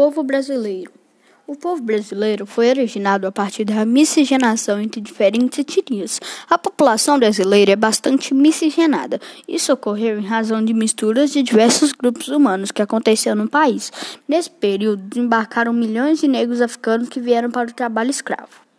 povo brasileiro. O povo brasileiro foi originado a partir da miscigenação entre diferentes etnias. A população brasileira é bastante miscigenada. Isso ocorreu em razão de misturas de diversos grupos humanos que aconteceram no país. Nesse período, desembarcaram milhões de negros africanos que vieram para o trabalho escravo.